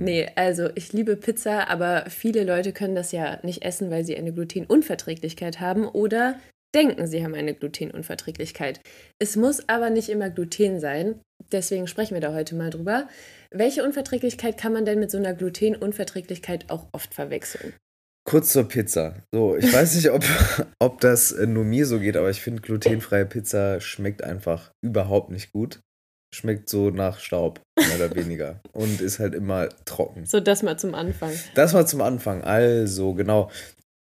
Nee, also ich liebe Pizza, aber viele Leute können das ja nicht essen, weil sie eine Glutenunverträglichkeit haben oder denken, sie haben eine Glutenunverträglichkeit. Es muss aber nicht immer Gluten sein. Deswegen sprechen wir da heute mal drüber. Welche Unverträglichkeit kann man denn mit so einer Glutenunverträglichkeit auch oft verwechseln? Kurz zur Pizza. So, ich weiß nicht, ob, ob das nur mir so geht, aber ich finde, glutenfreie Pizza schmeckt einfach überhaupt nicht gut schmeckt so nach Staub, mehr oder weniger. Und ist halt immer trocken. So, das mal zum Anfang. Das mal zum Anfang. Also, genau.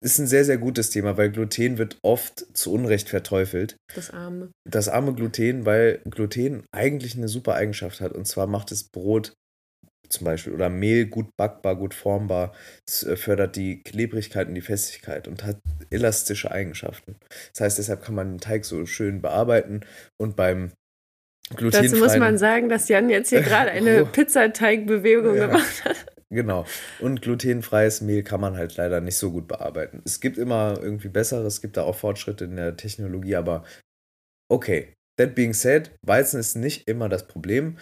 Ist ein sehr, sehr gutes Thema, weil Gluten wird oft zu Unrecht verteufelt. Das arme. Das arme Gluten, weil Gluten eigentlich eine super Eigenschaft hat. Und zwar macht es Brot zum Beispiel oder Mehl gut backbar, gut formbar. Es äh, fördert die Klebrigkeit und die Festigkeit und hat elastische Eigenschaften. Das heißt, deshalb kann man den Teig so schön bearbeiten und beim Dazu muss man sagen, dass Jan jetzt hier gerade eine Pizzateigbewegung ja. gemacht hat. Genau. Und glutenfreies Mehl kann man halt leider nicht so gut bearbeiten. Es gibt immer irgendwie bessere, es gibt da auch Fortschritte in der Technologie, aber okay. That being said, Weizen ist nicht immer das Problem.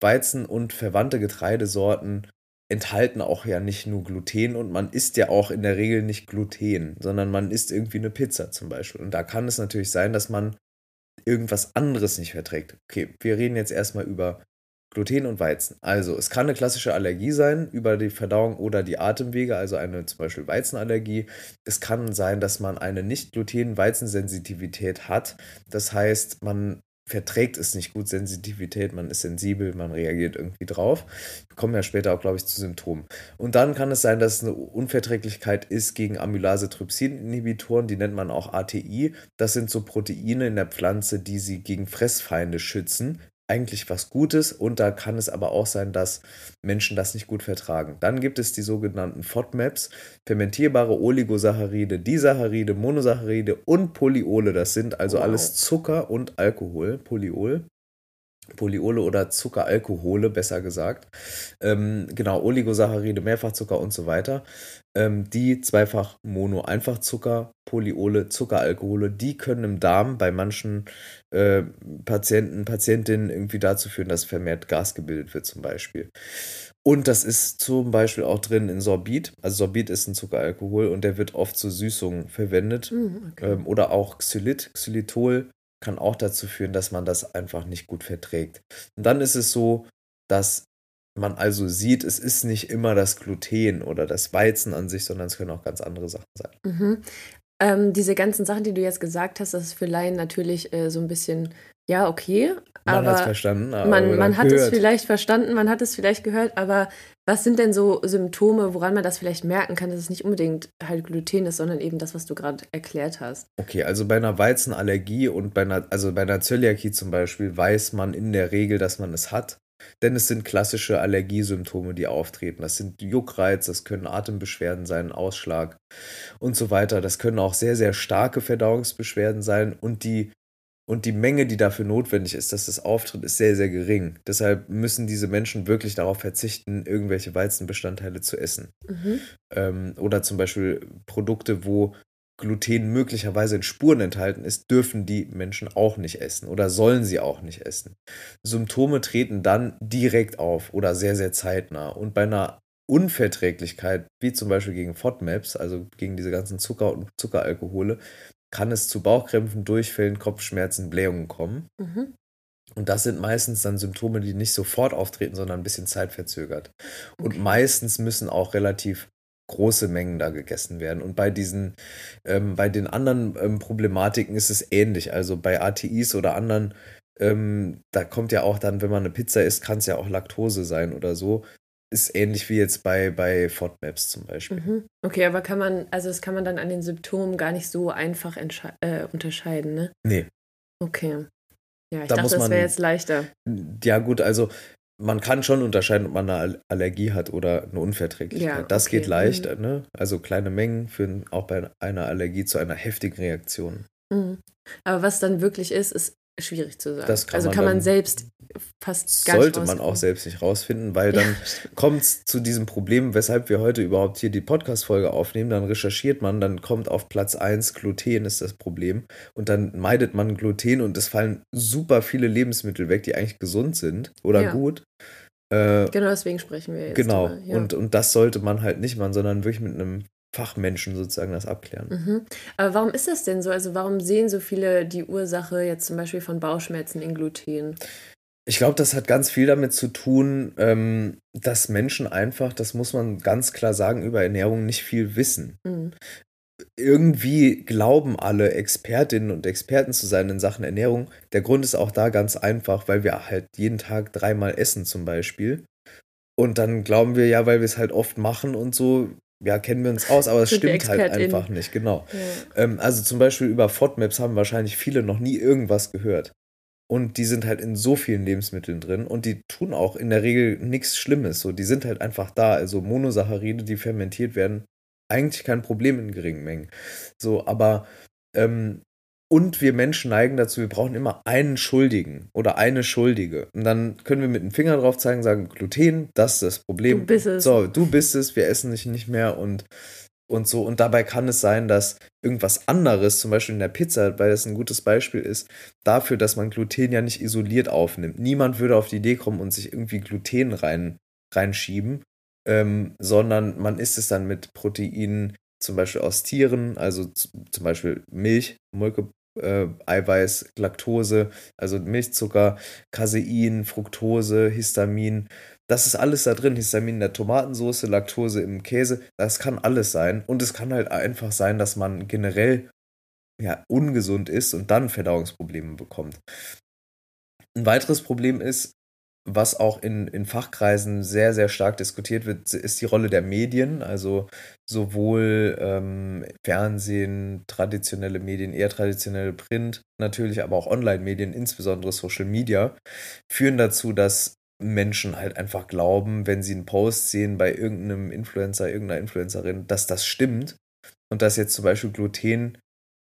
Weizen und verwandte Getreidesorten enthalten auch ja nicht nur Gluten und man isst ja auch in der Regel nicht Gluten, sondern man isst irgendwie eine Pizza zum Beispiel. Und da kann es natürlich sein, dass man irgendwas anderes nicht verträgt. Okay, wir reden jetzt erstmal über Gluten und Weizen. Also, es kann eine klassische Allergie sein über die Verdauung oder die Atemwege, also eine zum Beispiel Weizenallergie. Es kann sein, dass man eine Nicht-Gluten-Weizensensitivität hat. Das heißt, man verträgt es nicht gut, Sensitivität, man ist sensibel, man reagiert irgendwie drauf. Wir kommen ja später auch, glaube ich, zu Symptomen. Und dann kann es sein, dass es eine Unverträglichkeit ist gegen Amylase-Trypsin-Inhibitoren, die nennt man auch ATI. Das sind so Proteine in der Pflanze, die sie gegen Fressfeinde schützen eigentlich was Gutes und da kann es aber auch sein, dass Menschen das nicht gut vertragen. Dann gibt es die sogenannten FODMAPs, fermentierbare Oligosaccharide, Disaccharide, Monosaccharide und Polyole. Das sind also wow. alles Zucker und Alkohol, Polyol. Polyole oder Zuckeralkohole, besser gesagt. Ähm, genau, Oligosaccharide, Mehrfachzucker und so weiter. Ähm, die zweifach Mono, Einfachzucker, Polyole, Zuckeralkohole, die können im Darm bei manchen äh, Patienten, Patientinnen irgendwie dazu führen, dass vermehrt Gas gebildet wird, zum Beispiel. Und das ist zum Beispiel auch drin in Sorbit. Also Sorbit ist ein Zuckeralkohol und der wird oft zur Süßung verwendet. Mm, okay. ähm, oder auch Xylit, Xylitol kann auch dazu führen, dass man das einfach nicht gut verträgt. Und dann ist es so, dass man also sieht, es ist nicht immer das Gluten oder das Weizen an sich, sondern es können auch ganz andere Sachen sein. Mhm. Ähm, diese ganzen Sachen, die du jetzt gesagt hast, das ist für Laien natürlich äh, so ein bisschen, ja, okay. Man hat es verstanden. man man hat es vielleicht verstanden, man hat es vielleicht gehört, aber was sind denn so Symptome, woran man das vielleicht merken kann, dass es nicht unbedingt halt Gluten ist, sondern eben das, was du gerade erklärt hast? Okay, also bei einer Weizenallergie und bei einer, also bei einer Zöliakie zum Beispiel, weiß man in der Regel, dass man es hat. Denn es sind klassische Allergiesymptome, die auftreten. Das sind Juckreiz, das können Atembeschwerden sein, Ausschlag und so weiter. Das können auch sehr, sehr starke Verdauungsbeschwerden sein und die und die Menge, die dafür notwendig ist, dass das auftritt, ist sehr, sehr gering. Deshalb müssen diese Menschen wirklich darauf verzichten, irgendwelche Weizenbestandteile zu essen. Mhm. Ähm, oder zum Beispiel Produkte, wo Gluten möglicherweise in Spuren enthalten ist, dürfen die Menschen auch nicht essen oder sollen sie auch nicht essen. Symptome treten dann direkt auf oder sehr, sehr zeitnah. Und bei einer Unverträglichkeit, wie zum Beispiel gegen FODMAPs, also gegen diese ganzen Zucker- und Zuckeralkohole, kann es zu Bauchkrämpfen, Durchfällen, Kopfschmerzen, Blähungen kommen. Mhm. Und das sind meistens dann Symptome, die nicht sofort auftreten, sondern ein bisschen zeitverzögert. Okay. Und meistens müssen auch relativ große Mengen da gegessen werden. Und bei diesen, ähm, bei den anderen ähm, Problematiken ist es ähnlich. Also bei ATIs oder anderen, ähm, da kommt ja auch dann, wenn man eine Pizza isst, kann es ja auch Laktose sein oder so ist ähnlich wie jetzt bei, bei FODMAPs zum Beispiel. Mhm. Okay, aber kann man, also das kann man dann an den Symptomen gar nicht so einfach äh, unterscheiden, ne? Nee. Okay. Ja, ich da dachte, das wäre jetzt leichter. Ja, gut, also man kann schon unterscheiden, ob man eine Allergie hat oder eine Unverträglichkeit. Ja, das okay. geht leicht, ne? Also kleine Mengen führen auch bei einer Allergie zu einer heftigen Reaktion. Mhm. Aber was dann wirklich ist, ist schwierig zu sagen. Kann also man kann man selbst fast gar Sollte nicht man auch selbst nicht rausfinden, weil Ja, dann kommt es zu diesem Problem, weshalb wir heute überhaupt hier die Podcast-Folge aufnehmen. Dann recherchiert man, dann kommt auf Platz 1 Gluten ist das Problem. Und dann meidet man Gluten und es fallen super viele Lebensmittel weg, die eigentlich gesund sind oder Ja. gut. Äh, Genau deswegen sprechen wir jetzt. genau. ja. Und, und das sollte man halt nicht machen, sondern wirklich mit einem Fachmenschen sozusagen das abklären. Mhm. Aber warum ist das denn so? Also warum sehen so viele die Ursache jetzt zum Beispiel von Bauchschmerzen in Gluten? Ich glaube, das hat ganz viel damit zu tun, ähm, dass Menschen einfach, das muss man ganz klar sagen, über Ernährung nicht viel wissen. Mhm. Irgendwie glauben alle Expertinnen und Experten zu sein in Sachen Ernährung. Der Grund ist auch da ganz einfach, weil wir halt jeden Tag dreimal essen zum Beispiel. Und dann glauben wir ja, weil wir es halt oft machen und so, ja, kennen wir uns aus, aber es stimmt halt einfach nicht, genau. Ja. Ähm, also zum Beispiel über FODMAPs haben wahrscheinlich viele noch nie irgendwas gehört. Und die sind halt in so vielen Lebensmitteln drin und die tun auch in der Regel nichts Schlimmes. So, die sind halt einfach da. Also Monosaccharide, die fermentiert werden, eigentlich kein Problem in geringen Mengen. So, aber ähm, und wir Menschen neigen dazu, wir brauchen immer einen Schuldigen oder eine Schuldige. Und dann können wir mit dem Finger drauf zeigen, sagen, Gluten, das ist das Problem. Du bist es. So, du bist es, wir essen dich nicht mehr und, und so. Und dabei kann es sein, dass irgendwas anderes, zum Beispiel in der Pizza, weil das ein gutes Beispiel ist, dafür, dass man Gluten ja nicht isoliert aufnimmt. Niemand würde auf die Idee kommen und sich irgendwie Gluten rein, reinschieben, ähm, sondern man isst es dann mit Proteinen, zum Beispiel aus Tieren, also zum Beispiel Milch, Molke, äh, Eiweiß, Laktose, also Milchzucker, Casein, Fructose, Histamin. Das ist alles da drin. Histamin in der Tomatensauce, Laktose im Käse. Das kann alles sein. Und es kann halt einfach sein, dass man generell ja, ungesund ist und dann Verdauungsprobleme bekommt. Ein weiteres Problem ist, was auch in, in Fachkreisen sehr, sehr stark diskutiert wird, ist die Rolle der Medien. Also sowohl ähm, Fernsehen, traditionelle Medien, eher traditionelle Print, natürlich aber auch Online-Medien, insbesondere Social Media, führen dazu, dass Menschen halt einfach glauben, wenn sie einen Post sehen bei irgendeinem Influencer, irgendeiner Influencerin, dass das stimmt und dass jetzt zum Beispiel Gluten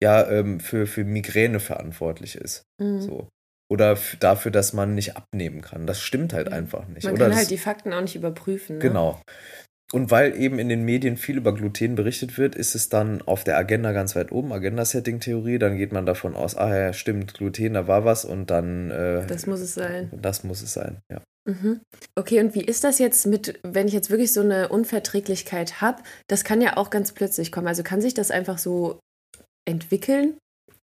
ja ähm, für, für Migräne verantwortlich ist. Mhm. So. Oder dafür, dass man nicht abnehmen kann. Das stimmt halt Ja. einfach nicht. Man Oder kann halt die Fakten auch nicht überprüfen. Ne? Genau. Und weil eben in den Medien viel über Gluten berichtet wird, ist es dann auf der Agenda ganz weit oben, Agenda-Setting-Theorie. Dann geht man davon aus, ah ja, stimmt, Gluten, da war was und dann. Äh, Das muss es sein. Das muss es sein, ja. Mhm. Okay, und wie ist das jetzt mit, wenn ich jetzt wirklich so eine Unverträglichkeit habe? Das kann ja auch ganz plötzlich kommen. Also kann sich das einfach so entwickeln?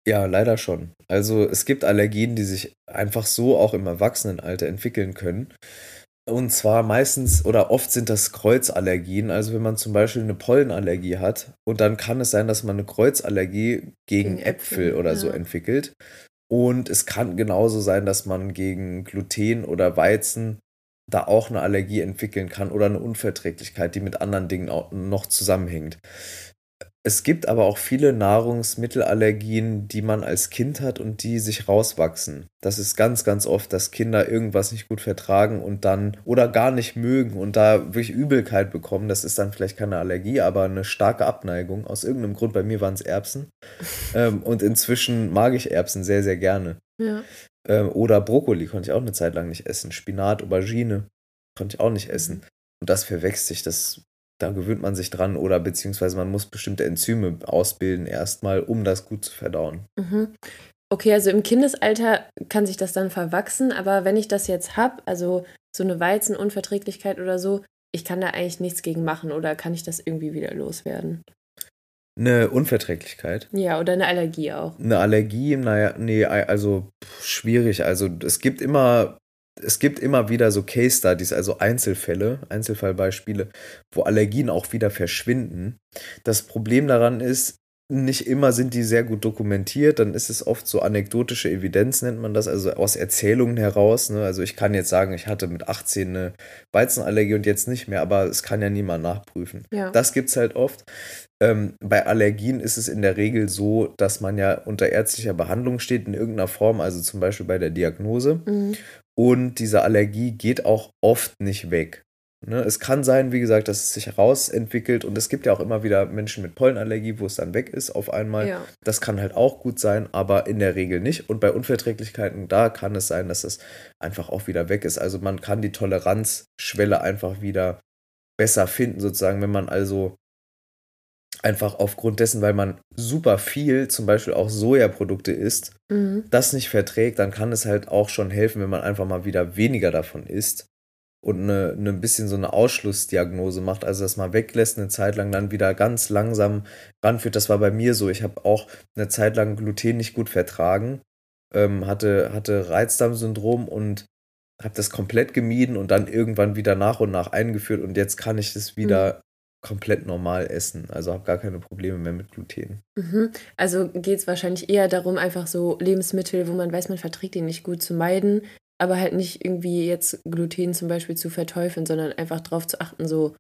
Ja, leider schon. Also es gibt Allergien, die sich einfach so auch im Erwachsenenalter entwickeln können. Und zwar meistens oder oft sind das Kreuzallergien. Also wenn man zum Beispiel eine Pollenallergie hat und dann kann es sein, dass man eine Kreuzallergie gegen, Gegen Äpfel, Äpfel oder so entwickelt. Und es kann genauso sein, dass man gegen Gluten oder Weizen da auch eine Allergie entwickeln kann oder eine Unverträglichkeit, die mit anderen Dingen auch noch zusammenhängt. Es gibt aber auch viele Nahrungsmittelallergien, die man als Kind hat und die sich rauswachsen. Das ist ganz, ganz oft, dass Kinder irgendwas nicht gut vertragen und dann oder gar nicht mögen und da wirklich Übelkeit bekommen. Das ist dann vielleicht keine Allergie, aber eine starke Abneigung. Aus irgendeinem Grund, bei mir waren es Erbsen. ähm, und inzwischen mag ich Erbsen sehr, sehr gerne. Ja. Ähm, oder Brokkoli konnte ich auch eine Zeit lang nicht essen. Spinat, Aubergine konnte ich auch nicht essen. Und das verwechselt sich, das, da gewöhnt man sich dran oder beziehungsweise man muss bestimmte Enzyme ausbilden erstmal, um das gut zu verdauen. Mhm. Okay, also im Kindesalter kann sich das dann verwachsen, aber wenn ich das jetzt habe, also so eine Weizenunverträglichkeit oder so, ich kann da eigentlich nichts gegen machen oder kann ich das irgendwie wieder loswerden? Eine Unverträglichkeit. Ja, oder eine Allergie auch. Eine Allergie, naja, nee, also pff, schwierig. Also es gibt immer, es gibt immer wieder so Case Studies, also Einzelfälle, Einzelfallbeispiele, wo Allergien auch wieder verschwinden. Das Problem daran ist, nicht immer sind die sehr gut dokumentiert, dann ist es oft so anekdotische Evidenz, nennt man das, also aus Erzählungen heraus. Ne? Also ich kann jetzt sagen, ich hatte mit 18 eine Weizenallergie und jetzt nicht mehr, aber es kann ja niemand nachprüfen. Ja. Das gibt es halt oft. Ähm, bei Allergien ist es in der Regel so, dass man ja unter ärztlicher Behandlung steht in irgendeiner Form, also zum Beispiel bei der Diagnose. Mhm. Und diese Allergie geht auch oft nicht weg. Ne, es kann sein, wie gesagt, dass es sich herausentwickelt und es gibt ja auch immer wieder Menschen mit Pollenallergie, wo es dann weg ist auf einmal. Ja. Das kann halt auch gut sein, aber in der Regel nicht. Und bei Unverträglichkeiten, da kann es sein, dass es einfach auch wieder weg ist. Also man kann die Toleranzschwelle einfach wieder besser finden, sozusagen, wenn man also einfach aufgrund dessen, weil man super viel, zum Beispiel auch Sojaprodukte isst, mhm. das nicht verträgt, dann kann es halt auch schon helfen, wenn man einfach mal wieder weniger davon isst und eine, eine bisschen so eine Ausschlussdiagnose macht, also das mal weglässt, eine Zeit lang dann wieder ganz langsam ranführt. Das war bei mir so. Ich habe auch eine Zeit lang Gluten nicht gut vertragen, ähm, hatte, hatte Reizdarmsyndrom und habe das komplett gemieden und dann irgendwann wieder nach und nach eingeführt und jetzt kann ich das wieder mhm. komplett normal essen. Also habe gar keine Probleme mehr mit Gluten. Mhm. Also geht es wahrscheinlich eher darum, einfach so Lebensmittel, wo man weiß, man verträgt die nicht gut zu meiden, aber halt nicht irgendwie jetzt Gluten zum Beispiel zu verteufeln, sondern einfach darauf zu achten, so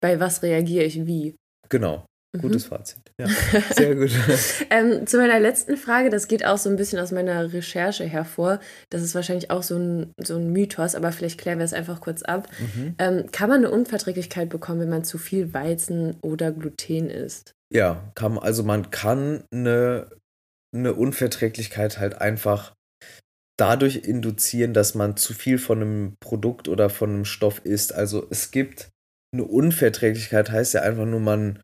bei was reagiere ich wie. Genau. Gutes mhm. Fazit. Ja, sehr gut. ähm, zu meiner letzten Frage, das geht auch so ein bisschen aus meiner Recherche hervor. Das ist wahrscheinlich auch so ein, so ein Mythos, aber vielleicht klären wir es einfach kurz ab. Mhm. Ähm, kann man eine Unverträglichkeit bekommen, wenn man zu viel Weizen oder Gluten isst? Ja, kann, also man kann eine, eine Unverträglichkeit halt einfach dadurch induzieren, dass man zu viel von einem Produkt oder von einem Stoff isst. Also es gibt eine Unverträglichkeit, heißt ja einfach nur, man,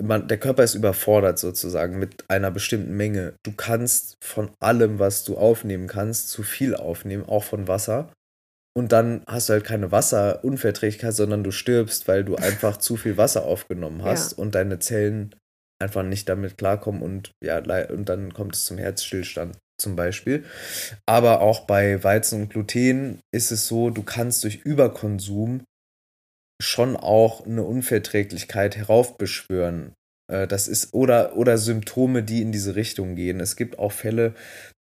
man, der Körper ist überfordert sozusagen mit einer bestimmten Menge. Du kannst von allem, was du aufnehmen kannst, zu viel aufnehmen, auch von Wasser. Und dann hast du halt keine Wasserunverträglichkeit, sondern du stirbst, weil du einfach zu viel Wasser aufgenommen hast ja. und deine Zellen einfach nicht damit klarkommen und ja, und dann kommt es zum Herzstillstand zum Beispiel. Aber auch bei Weizen und Gluten ist es so, du kannst durch Überkonsum schon auch eine Unverträglichkeit heraufbeschwören. Äh, das ist, oder, oder Symptome, die in diese Richtung gehen. Es gibt auch Fälle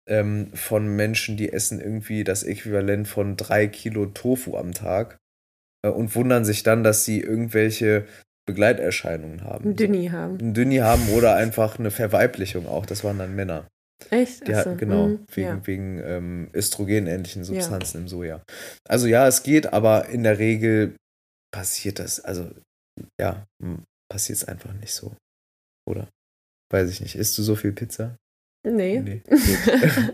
ähm, von Menschen, die essen irgendwie das Äquivalent von drei Kilo Tofu am Tag äh, und wundern sich dann, dass sie irgendwelche Begleiterscheinungen haben. Ein Dünni haben. Ein Dünni haben oder einfach eine Verweiblichung auch. Das waren dann Männer. Echt? Die hatten, genau, mhm. wegen, ja. wegen ähm, östrogenähnlichen Substanzen ja. im Soja. Also ja, es geht, aber in der Regel passiert das, also ja, passiert es einfach nicht so. Oder? Weiß ich nicht. Isst du so viel Pizza? Nee. nee.